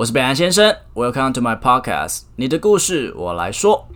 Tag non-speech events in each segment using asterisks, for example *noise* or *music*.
我是北岸先生，Welcome to my podcast，你的故事我来说。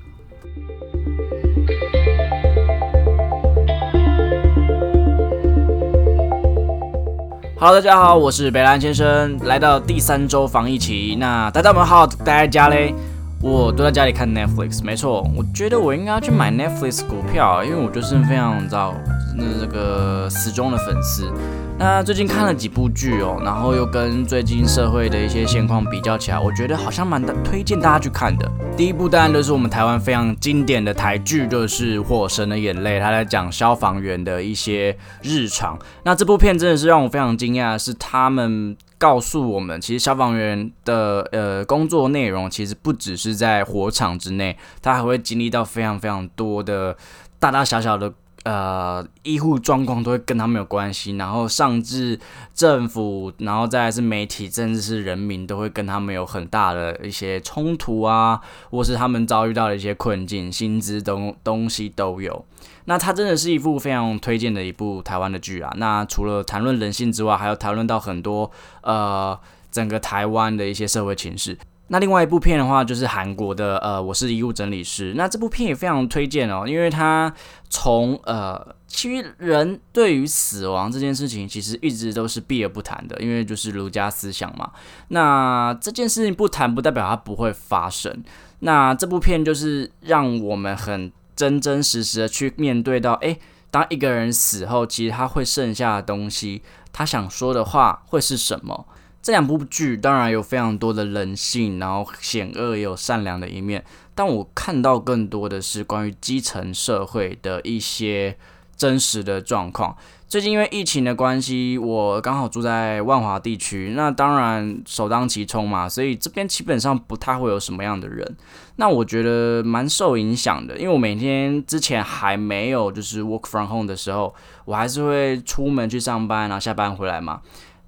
Hello，大家好，我是北兰先生，来到第三周防疫期，那大家有没有好好待在家嘞？我都在家里看 Netflix，没错，我觉得我应该要去买 Netflix 股票，因为我就是非常知道那这个死忠的粉丝。那最近看了几部剧哦，然后又跟最近社会的一些现况比较起来，我觉得好像蛮推荐大家去看的。第一部当然就是我们台湾非常经典的台剧，就是《火神的眼泪》，他在讲消防员的一些日常。那这部片真的是让我非常惊讶，是他们告诉我们，其实消防员的呃工作内容其实不只是在火场之内，他还会经历到非常非常多的大大小小的。呃，医护状况都会跟他们有关系，然后上至政府，然后再是媒体，甚至是人民，都会跟他们有很大的一些冲突啊，或是他们遭遇到的一些困境，薪资东东西都有。那它真的是一部非常推荐的一部台湾的剧啊。那除了谈论人性之外，还有谈论到很多呃整个台湾的一些社会情势。那另外一部片的话，就是韩国的呃，我是遗物整理师。那这部片也非常推荐哦，因为它从呃，其实人对于死亡这件事情，其实一直都是避而不谈的，因为就是儒家思想嘛。那这件事情不谈，不代表它不会发生。那这部片就是让我们很真真实实的去面对到，诶，当一个人死后，其实他会剩下的东西，他想说的话会是什么？这两部剧当然有非常多的人性，然后险恶也有善良的一面，但我看到更多的是关于基层社会的一些真实的状况。最近因为疫情的关系，我刚好住在万华地区，那当然首当其冲嘛，所以这边基本上不太会有什么样的人。那我觉得蛮受影响的，因为我每天之前还没有就是 work from home 的时候，我还是会出门去上班，然后下班回来嘛。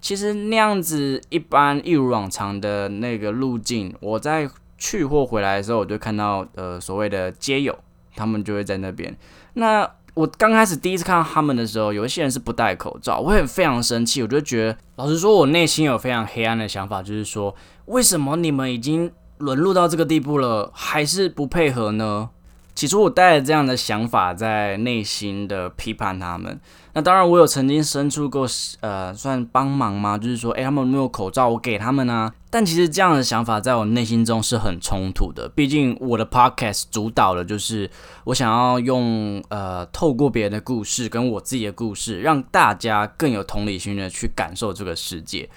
其实那样子一般一如往常的那个路径，我在去或回来的时候，我就看到呃所谓的街友，他们就会在那边。那我刚开始第一次看到他们的时候，有一些人是不戴口罩，我也非常生气，我就觉得，老实说，我内心有非常黑暗的想法，就是说，为什么你们已经沦落到这个地步了，还是不配合呢？起初我带着这样的想法在内心的批判他们。那当然，我有曾经伸出过呃，算帮忙吗？就是说，诶，他们没有口罩，我给他们啊。但其实这样的想法在我内心中是很冲突的。毕竟我的 podcast 主导的就是我想要用呃，透过别人的故事跟我自己的故事，让大家更有同理心的去感受这个世界。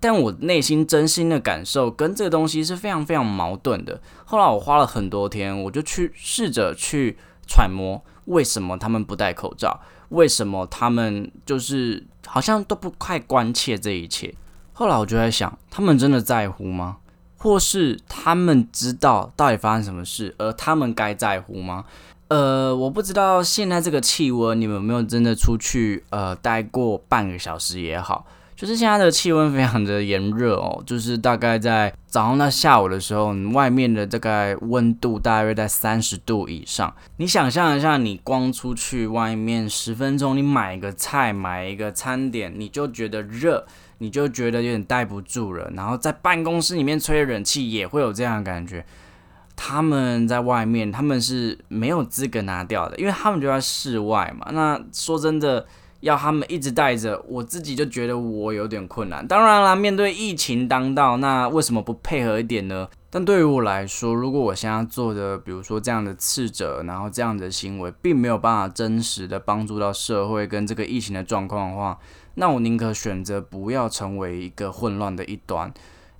但我内心真心的感受跟这个东西是非常非常矛盾的。后来我花了很多天，我就去试着去揣摩为什么他们不戴口罩。为什么他们就是好像都不太关切这一切？后来我就在想，他们真的在乎吗？或是他们知道到底发生什么事，而他们该在乎吗？呃，我不知道现在这个气温，你们有没有真的出去呃待过半个小时也好？就是现在的气温非常的炎热哦，*laughs* 就是大概在早上到下午的时候，你外面的大概温度大约在三十度以上。你想象一下，你光出去外面十分钟，你买一个菜，买一个餐点，你就觉得热，你就觉得有点待不住了。然后在办公室里面吹冷气也会有这样的感觉。他们在外面，他们是没有资格拿掉的，因为他们就在室外嘛。那说真的。要他们一直带着，我自己就觉得我有点困难。当然啦，面对疫情当道，那为什么不配合一点呢？但对于我来说，如果我现在做的，比如说这样的斥责，然后这样的行为，并没有办法真实的帮助到社会跟这个疫情的状况的话，那我宁可选择不要成为一个混乱的一端，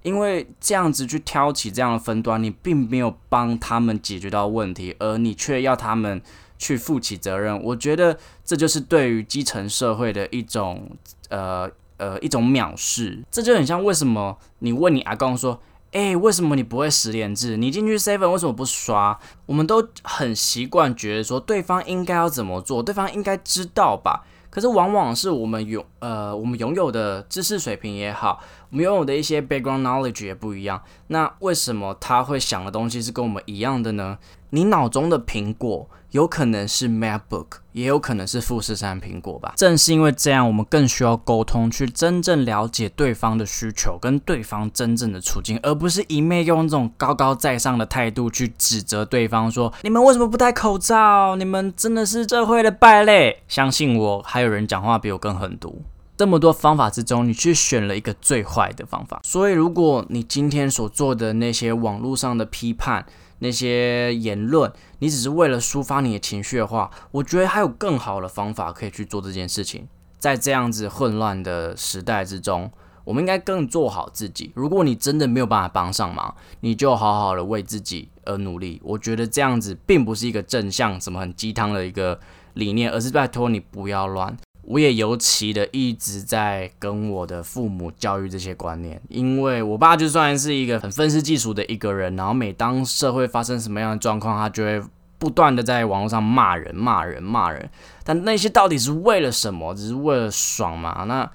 因为这样子去挑起这样的分端，你并没有帮他们解决到问题，而你却要他们。去负起责任，我觉得这就是对于基层社会的一种呃呃一种藐视。这就很像为什么你问你阿公说，诶，为什么你不会十连制？你进去 seven 为什么不刷？我们都很习惯觉得说对方应该要怎么做，对方应该知道吧。可是往往是我们拥呃我们拥有的知识水平也好，我们拥有的一些 background knowledge 也不一样。那为什么他会想的东西是跟我们一样的呢？你脑中的苹果。有可能是 MacBook，也有可能是富士山苹果吧。正是因为这样，我们更需要沟通，去真正了解对方的需求跟对方真正的处境，而不是一昧用这种高高在上的态度去指责对方，说你们为什么不戴口罩？你们真的是社会的败类。相信我，还有人讲话比我更狠毒。这么多方法之中，你去选了一个最坏的方法。所以，如果你今天所做的那些网络上的批判，那些言论，你只是为了抒发你的情绪的话，我觉得还有更好的方法可以去做这件事情。在这样子混乱的时代之中，我们应该更做好自己。如果你真的没有办法帮上忙，你就好好的为自己而努力。我觉得这样子并不是一个正向、什么很鸡汤的一个理念，而是拜托你不要乱。我也尤其的一直在跟我的父母教育这些观念，因为我爸就算是一个很愤世嫉俗的一个人，然后每当社会发生什么样的状况，他就会不断的在网络上骂人、骂人、骂人。但那些到底是为了什么？只是为了爽吗？那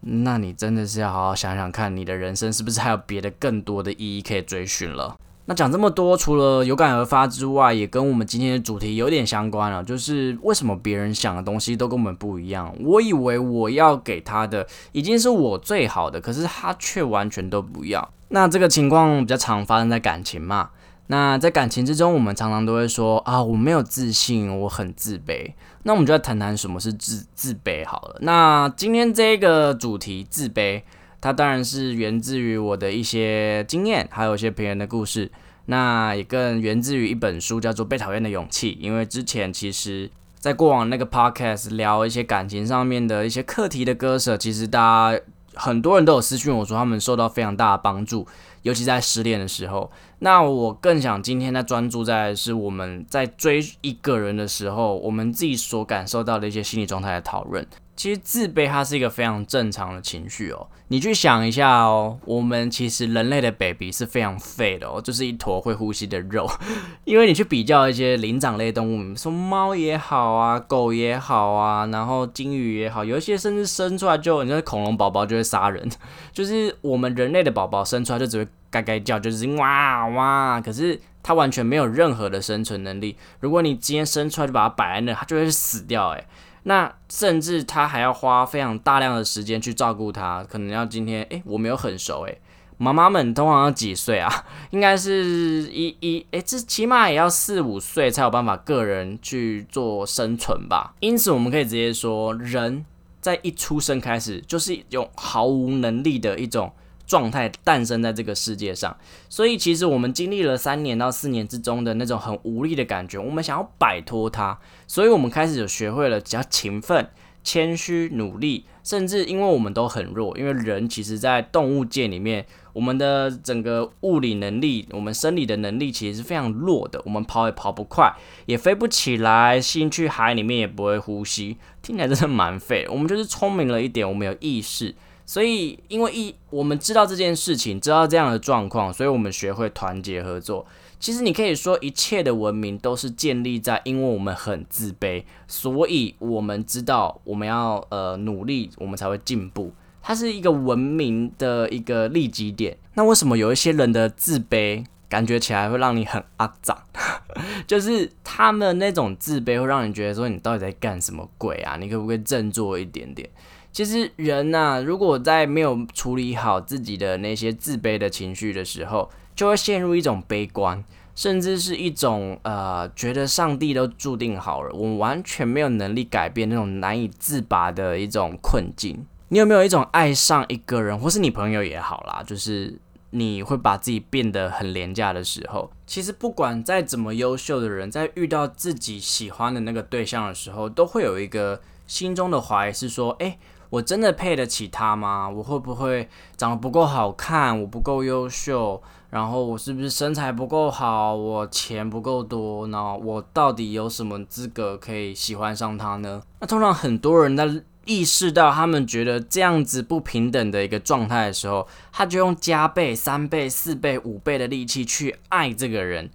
那你真的是要好好想想看，你的人生是不是还有别的更多的意义可以追寻了？那讲这么多，除了有感而发之外，也跟我们今天的主题有点相关了。就是为什么别人想的东西都跟我们不一样？我以为我要给他的已经是我最好的，可是他却完全都不要。那这个情况比较常发生在感情嘛？那在感情之中，我们常常都会说啊，我没有自信，我很自卑。那我们就来谈谈什么是自自卑好了。那今天这个主题自卑。它当然是源自于我的一些经验，还有一些别人的故事。那也更源自于一本书，叫做《被讨厌的勇气》。因为之前其实，在过往那个 podcast 聊一些感情上面的一些课题的割舍，其实大家很多人都有私讯我说，他们受到非常大的帮助，尤其在失恋的时候。那我更想今天在专注在是我们在追一个人的时候，我们自己所感受到的一些心理状态的讨论。其实自卑它是一个非常正常的情绪哦。你去想一下哦，我们其实人类的 baby 是非常废的哦，就是一坨会呼吸的肉。*laughs* 因为你去比较一些灵长类动物，说猫也好啊，狗也好啊，然后金鱼也好，有一些甚至生出来就，你说恐龙宝宝就会杀人。*laughs* 就是我们人类的宝宝生出来就只会嘎嘎叫，就是哇哇，可是它完全没有任何的生存能力。如果你今天生出来就把它摆在那，它就会死掉诶。那甚至他还要花非常大量的时间去照顾他，可能要今天诶，我没有很熟诶，妈妈们通常要几岁啊？*laughs* 应该是一一诶，这起码也要四五岁才有办法个人去做生存吧。因此，我们可以直接说，人在一出生开始就是一种毫无能力的一种。状态诞生在这个世界上，所以其实我们经历了三年到四年之中的那种很无力的感觉，我们想要摆脱它，所以我们开始有学会了比较勤奋、谦虚、努力，甚至因为我们都很弱，因为人其实在动物界里面，我们的整个物理能力、我们生理的能力其实是非常弱的，我们跑也跑不快，也飞不起来，心去海里面也不会呼吸，听起来真的蛮废。我们就是聪明了一点，我们有意识。所以，因为一我们知道这件事情，知道这样的状况，所以我们学会团结合作。其实你可以说，一切的文明都是建立在因为我们很自卑，所以我们知道我们要呃努力，我们才会进步。它是一个文明的一个利基点。那为什么有一些人的自卑感觉起来会让你很肮脏？*laughs* 就是他们那种自卑会让你觉得说，你到底在干什么鬼啊？你可不可以振作一点点？其实人呐，如果在没有处理好自己的那些自卑的情绪的时候，就会陷入一种悲观，甚至是一种呃，觉得上帝都注定好了，我们完全没有能力改变那种难以自拔的一种困境。你有没有一种爱上一个人，或是你朋友也好啦，就是你会把自己变得很廉价的时候？其实不管再怎么优秀的人，在遇到自己喜欢的那个对象的时候，都会有一个心中的怀疑，是说，哎。我真的配得起他吗？我会不会长得不够好看？我不够优秀？然后我是不是身材不够好？我钱不够多？那我到底有什么资格可以喜欢上他呢？那通常很多人在意识到他们觉得这样子不平等的一个状态的时候，他就用加倍、三倍、四倍、五倍的力气去爱这个人，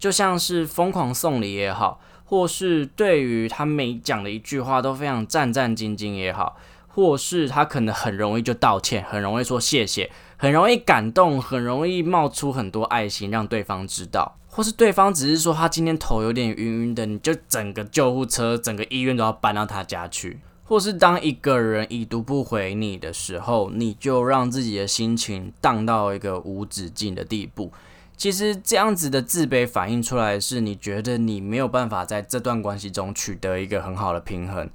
就像是疯狂送礼也好，或是对于他每讲的一句话都非常战战兢兢也好。或是他可能很容易就道歉，很容易说谢谢，很容易感动，很容易冒出很多爱心让对方知道，或是对方只是说他今天头有点晕晕的，你就整个救护车、整个医院都要搬到他家去。或是当一个人已读不回你的时候，你就让自己的心情荡到一个无止境的地步。其实这样子的自卑反映出来是，你觉得你没有办法在这段关系中取得一个很好的平衡。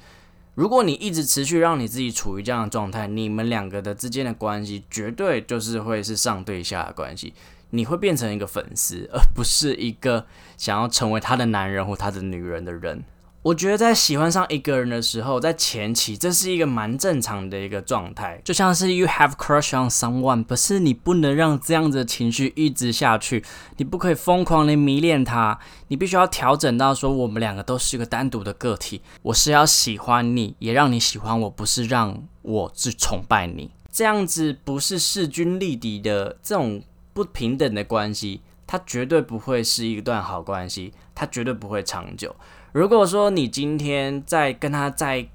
如果你一直持续让你自己处于这样的状态，你们两个的之间的关系绝对就是会是上对下的关系。你会变成一个粉丝，而不是一个想要成为他的男人或他的女人的人。我觉得在喜欢上一个人的时候，在前期这是一个蛮正常的一个状态，就像是 you have crush on someone，可是你不能让这样子的情绪一直下去，你不可以疯狂的迷恋他，你必须要调整到说我们两个都是一个单独的个体，我是要喜欢你，也让你喜欢我，不是让我去崇拜你，这样子不是势均力敌的这种不平等的关系，它绝对不会是一段好关系，它绝对不会长久。如果说你今天在跟他在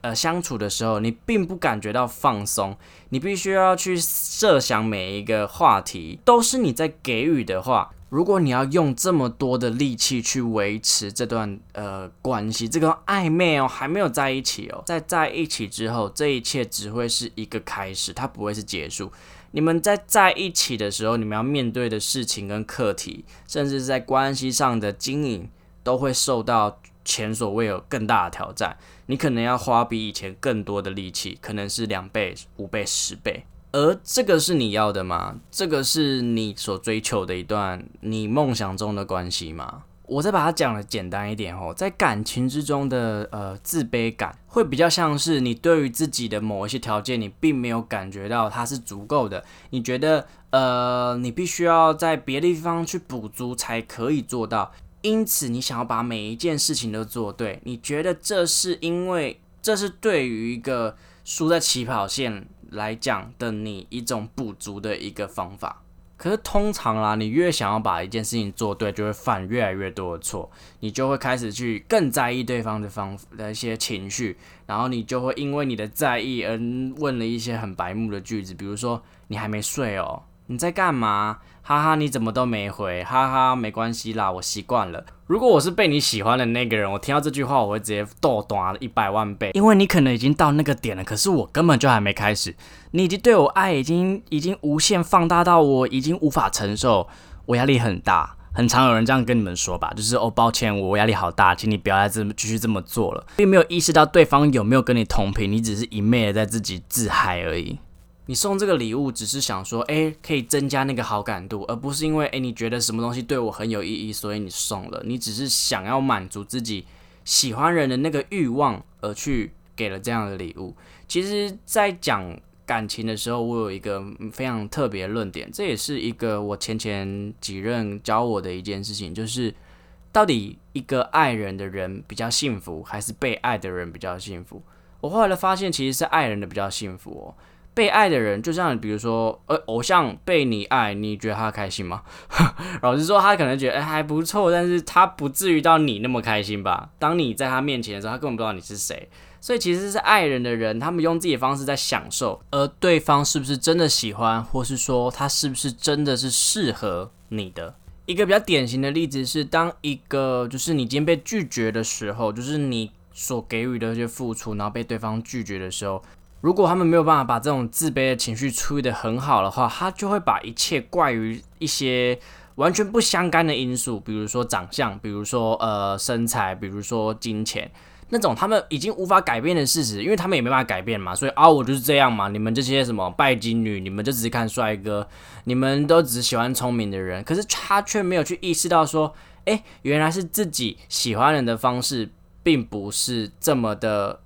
呃相处的时候，你并不感觉到放松，你必须要去设想每一个话题都是你在给予的话，如果你要用这么多的力气去维持这段呃关系，这个暧昧哦，还没有在一起哦，在在一起之后，这一切只会是一个开始，它不会是结束。你们在在一起的时候，你们要面对的事情跟课题，甚至是在关系上的经营。都会受到前所未有更大的挑战，你可能要花比以前更多的力气，可能是两倍、五倍、十倍。而这个是你要的吗？这个是你所追求的一段你梦想中的关系吗？我再把它讲的简单一点哦，在感情之中的呃自卑感，会比较像是你对于自己的某一些条件，你并没有感觉到它是足够的，你觉得呃你必须要在别的地方去补足才可以做到。因此，你想要把每一件事情都做对，你觉得这是因为这是对于一个输在起跑线来讲的你一种补足的一个方法。可是通常啦，你越想要把一件事情做对，就会犯越来越多的错，你就会开始去更在意对方的方的一些情绪，然后你就会因为你的在意而问了一些很白目的句子，比如说你还没睡哦。你在干嘛？哈哈，你怎么都没回？哈哈，没关系啦，我习惯了。如果我是被你喜欢的那个人，我听到这句话，我会直接豆短一百万倍，因为你可能已经到那个点了，可是我根本就还没开始。你已经对我爱已经已经无限放大到我已经无法承受，我压力很大。很常有人这样跟你们说吧，就是哦，抱歉，我压力好大，请你不要再这么继续这么做了，并没有意识到对方有没有跟你同频，你只是一昧的在自己自嗨而已。你送这个礼物只是想说，哎，可以增加那个好感度，而不是因为，哎，你觉得什么东西对我很有意义，所以你送了。你只是想要满足自己喜欢人的那个欲望而去给了这样的礼物。其实，在讲感情的时候，我有一个非常特别论点，这也是一个我前前几任教我的一件事情，就是到底一个爱人的人比较幸福，还是被爱的人比较幸福？我后来发现，其实是爱人的比较幸福哦。被爱的人，就像比如说，呃，偶像被你爱，你觉得他开心吗？*laughs* 老实说，他可能觉得哎还不错，但是他不至于到你那么开心吧？当你在他面前的时候，他根本不知道你是谁。所以其实是爱人的人，他们用自己的方式在享受，而对方是不是真的喜欢，或是说他是不是真的是适合你的？一个比较典型的例子是，当一个就是你今天被拒绝的时候，就是你所给予的一些付出，然后被对方拒绝的时候。如果他们没有办法把这种自卑的情绪处理得很好的话，他就会把一切怪于一些完全不相干的因素，比如说长相，比如说呃身材，比如说金钱，那种他们已经无法改变的事实，因为他们也没办法改变嘛，所以啊我就是这样嘛，你们这些什么拜金女，你们就只是看帅哥，你们都只喜欢聪明的人，可是他却没有去意识到说，哎，原来是自己喜欢人的方式，并不是这么的。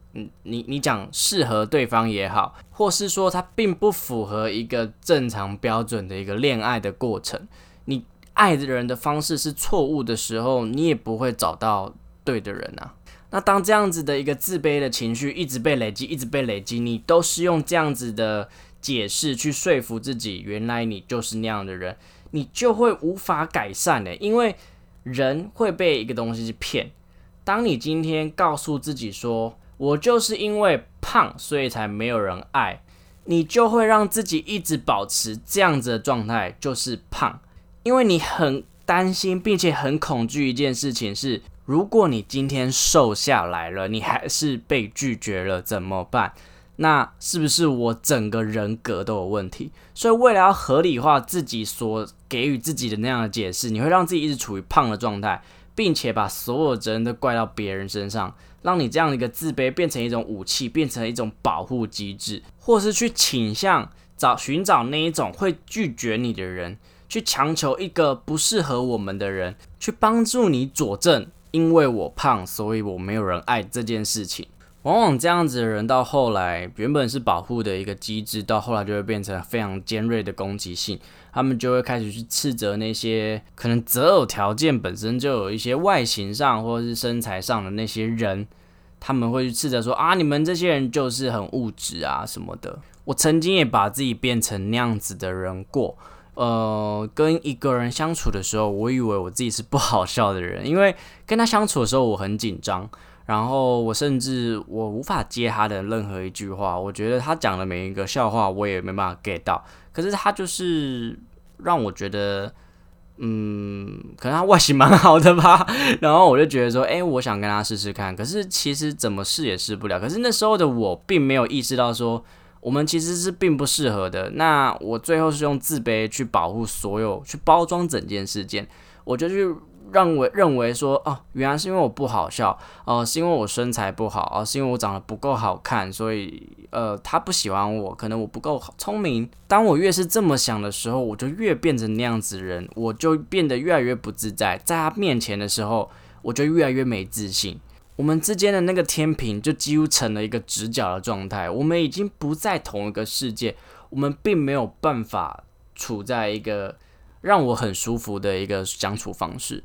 你你讲适合对方也好，或是说他并不符合一个正常标准的一个恋爱的过程，你爱的人的方式是错误的时候，你也不会找到对的人啊。那当这样子的一个自卑的情绪一直被累积，一直被累积，你都是用这样子的解释去说服自己，原来你就是那样的人，你就会无法改善的，因为人会被一个东西去骗。当你今天告诉自己说，我就是因为胖，所以才没有人爱。你就会让自己一直保持这样子的状态，就是胖，因为你很担心，并且很恐惧一件事情是，如果你今天瘦下来了，你还是被拒绝了，怎么办？那是不是我整个人格都有问题？所以为了要合理化自己所给予自己的那样的解释，你会让自己一直处于胖的状态，并且把所有责任都怪到别人身上。让你这样的一个自卑变成一种武器，变成一种保护机制，或是去倾向找寻找那一种会拒绝你的人，去强求一个不适合我们的人，去帮助你佐证，因为我胖，所以我没有人爱这件事情。往往这样子的人到后来，原本是保护的一个机制，到后来就会变成非常尖锐的攻击性。他们就会开始去斥责那些可能择偶条件本身就有一些外形上或者是身材上的那些人，他们会去斥责说啊，你们这些人就是很物质啊什么的。我曾经也把自己变成那样子的人过。呃，跟一个人相处的时候，我以为我自己是不好笑的人，因为跟他相处的时候我很紧张，然后我甚至我无法接他的任何一句话。我觉得他讲的每一个笑话，我也没办法 get 到。可是他就是让我觉得，嗯，可能他外形蛮好的吧。*laughs* 然后我就觉得说，哎，我想跟他试试看。可是其实怎么试也试不了。可是那时候的我并没有意识到说，我们其实是并不适合的。那我最后是用自卑去保护所有，去包装整件事件。我就去。认为认为说哦，原来是因为我不好笑哦，是因为我身材不好哦，是因为我长得不够好看，所以呃，他不喜欢我，可能我不够聪明。当我越是这么想的时候，我就越变成那样子人，我就变得越来越不自在。在他面前的时候，我就越来越没自信。我们之间的那个天平就几乎成了一个直角的状态，我们已经不在同一个世界，我们并没有办法处在一个让我很舒服的一个相处方式。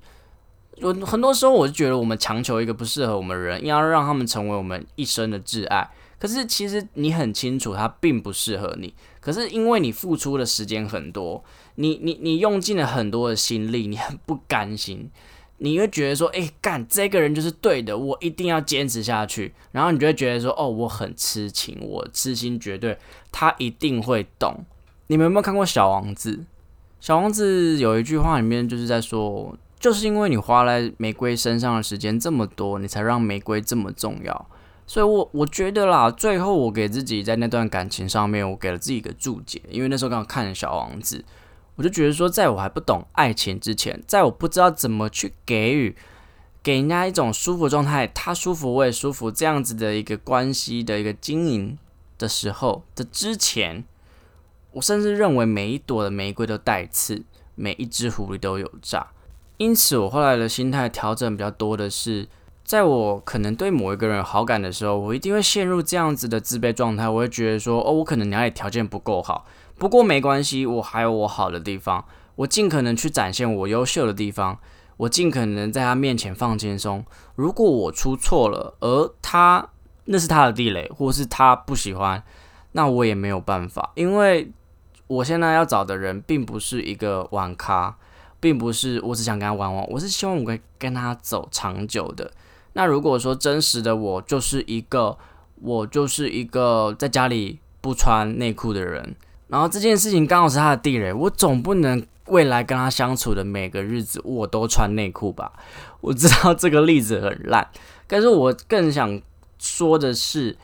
有很多时候，我就觉得我们强求一个不适合我们的人，要让他们成为我们一生的挚爱。可是其实你很清楚，他并不适合你。可是因为你付出的时间很多，你你你用尽了很多的心力，你很不甘心，你会觉得说，哎，干这个人就是对的，我一定要坚持下去。然后你就会觉得说，哦，我很痴情，我痴心绝对，他一定会懂。你们有没有看过《小王子》？《小王子》有一句话里面就是在说。就是因为你花在玫瑰身上的时间这么多，你才让玫瑰这么重要。所以，我我觉得啦，最后我给自己在那段感情上面，我给了自己一个注解。因为那时候刚好看了《小王子》，我就觉得说，在我还不懂爱情之前，在我不知道怎么去给予给人家一种舒服状态，他舒服我也舒服这样子的一个关系的一个经营的时候的之前，我甚至认为每一朵的玫瑰都带刺，每一只狐狸都有诈。因此，我后来的心态调整比较多的是，在我可能对某一个人好感的时候，我一定会陷入这样子的自卑状态。我会觉得说，哦，我可能哪里条件不够好，不过没关系，我还有我好的地方，我尽可能去展现我优秀的地方，我尽可能在他面前放轻松。如果我出错了，而他那是他的地雷，或是他不喜欢，那我也没有办法，因为我现在要找的人并不是一个玩咖。并不是我只想跟他玩玩，我是希望我可以跟他走长久的。那如果说真实的我就是一个，我就是一个在家里不穿内裤的人，然后这件事情刚好是他的地雷，我总不能未来跟他相处的每个日子我都穿内裤吧？我知道这个例子很烂，但是我更想说的是，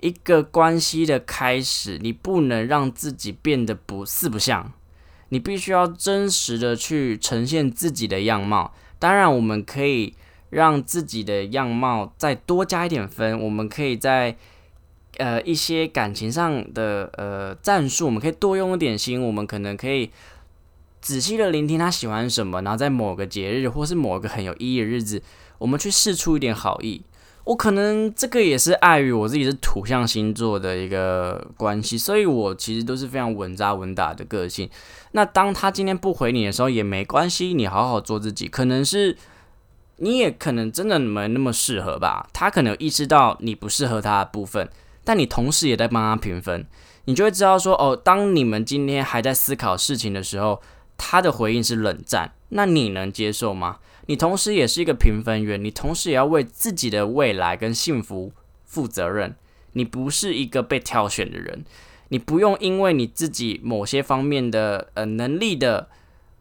一个关系的开始，你不能让自己变得不四不像。你必须要真实的去呈现自己的样貌。当然，我们可以让自己的样貌再多加一点分。我们可以在呃一些感情上的呃战术，我们可以多用一点心。我们可能可以仔细的聆听他喜欢什么，然后在某个节日或是某个很有意义的日子，我们去试出一点好意。我可能这个也是碍于我自己是土象星座的一个关系，所以我其实都是非常稳扎稳打的个性。那当他今天不回你的时候也没关系，你好好做自己。可能是你也可能真的没那么适合吧，他可能意识到你不适合他的部分，但你同时也在帮他评分，你就会知道说哦，当你们今天还在思考事情的时候，他的回应是冷战，那你能接受吗？你同时也是一个评分员，你同时也要为自己的未来跟幸福负责任，你不是一个被挑选的人，你不用因为你自己某些方面的呃能力的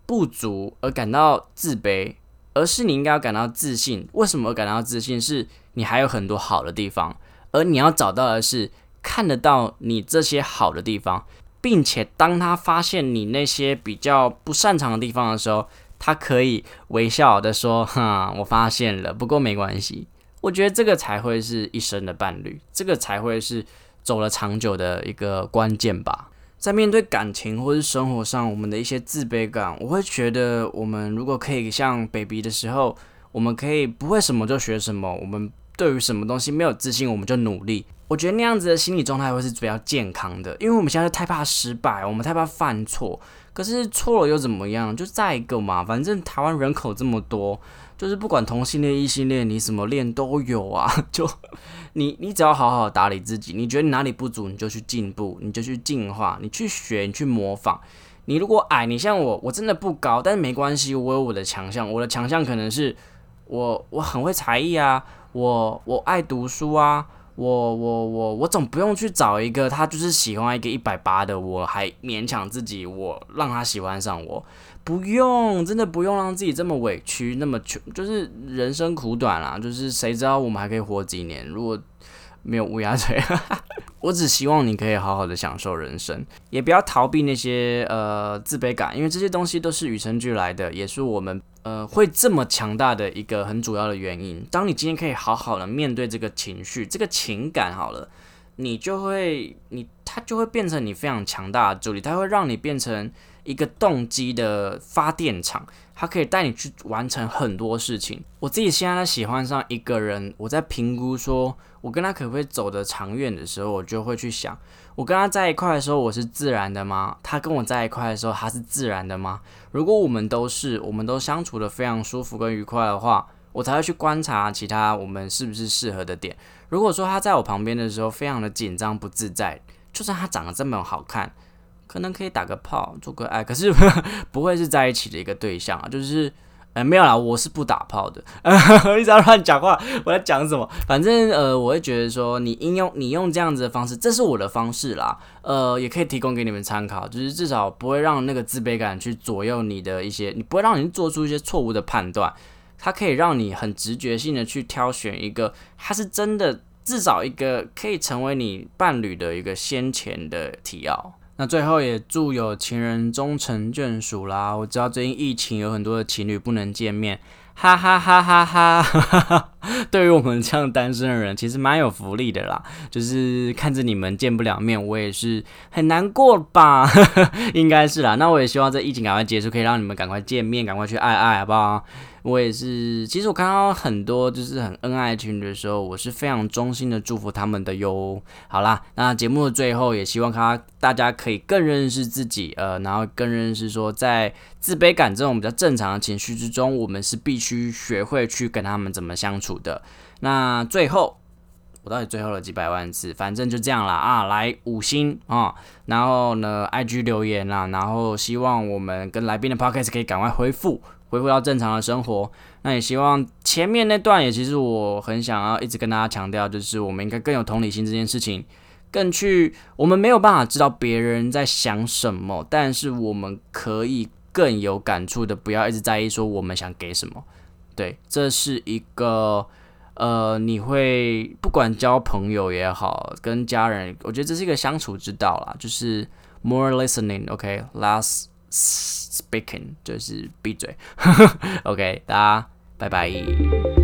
不足而感到自卑，而是你应该要感到自信。为什么感到自信？是你还有很多好的地方，而你要找到的是看得到你这些好的地方，并且当他发现你那些比较不擅长的地方的时候。他可以微笑的说：“哈，我发现了，不过没关系。我觉得这个才会是一生的伴侣，这个才会是走了长久的一个关键吧。在面对感情或是生活上，我们的一些自卑感，我会觉得，我们如果可以像 baby 的时候，我们可以不会什么就学什么，我们对于什么东西没有自信，我们就努力。我觉得那样子的心理状态会是比较健康的，因为我们现在太怕失败，我们太怕犯错。”可是错了又怎么样？就再一个嘛，反正台湾人口这么多，就是不管同性恋、异性恋，你什么恋都有啊。*laughs* 就你，你只要好好打理自己，你觉得你哪里不足，你就去进步，你就去进化，你去学，你去模仿。你如果矮，你像我，我真的不高，但是没关系，我有我的强项。我的强项可能是我，我很会才艺啊，我我爱读书啊。我我我我总不用去找一个他就是喜欢一个一百八的，我还勉强自己我让他喜欢上我，不用，真的不用让自己这么委屈，那么穷，就是人生苦短啦，就是谁知道我们还可以活几年？如果没有乌鸦嘴，*laughs* 我只希望你可以好好的享受人生，也不要逃避那些呃自卑感，因为这些东西都是与生俱来的，也是我们。呃，会这么强大的一个很主要的原因，当你今天可以好好的面对这个情绪、这个情感好了，你就会，你它就会变成你非常强大的助力，它会让你变成一个动机的发电厂，它可以带你去完成很多事情。我自己现在喜欢上一个人，我在评估说我跟他可不可以走得长远的时候，我就会去想。我跟他在一块的时候，我是自然的吗？他跟我在一块的时候，他是自然的吗？如果我们都是，我们都相处的非常舒服跟愉快的话，我才会去观察其他我们是不是适合的点。如果说他在我旁边的时候非常的紧张不自在，就算他长得这么好看，可能可以打个炮做个爱，可是 *laughs* 不会是在一起的一个对象啊，就是。哎，没有啦，我是不打炮的，一直在乱讲话。我在讲什么？反正呃，我会觉得说，你应用你用这样子的方式，这是我的方式啦。呃，也可以提供给你们参考，就是至少不会让那个自卑感去左右你的一些，你不会让你做出一些错误的判断。它可以让你很直觉性的去挑选一个，它是真的至少一个可以成为你伴侣的一个先前的提要。那最后也祝有情人终成眷属啦！我知道最近疫情有很多的情侣不能见面，哈哈哈哈哈哈。*laughs* 对于我们这样单身的人，其实蛮有福利的啦。就是看着你们见不了面，我也是很难过吧？*laughs* 应该是啦。那我也希望这疫情赶快结束，可以让你们赶快见面，赶快去爱爱，好不好？我也是，其实我看到很多就是很恩爱情侣的时候，我是非常衷心的祝福他们的哟。好啦，那节目的最后也希望他大家可以更认识自己，呃，然后更认识说，在自卑感这种比较正常的情绪之中，我们是必须学会去跟他们怎么相处的。那最后，我到底最后了几百万次，反正就这样啦啊，来五星啊，然后呢，IG 留言啦，然后希望我们跟来宾的 Podcast 可以赶快恢复。恢复到正常的生活，那也希望前面那段也其实我很想要一直跟大家强调，就是我们应该更有同理心这件事情，更去我们没有办法知道别人在想什么，但是我们可以更有感触的，不要一直在意说我们想给什么。对，这是一个呃，你会不管交朋友也好，跟家人，我觉得这是一个相处之道啦，就是 more listening，OK，less。Speaking 就是闭嘴，*laughs* OK，大家拜拜。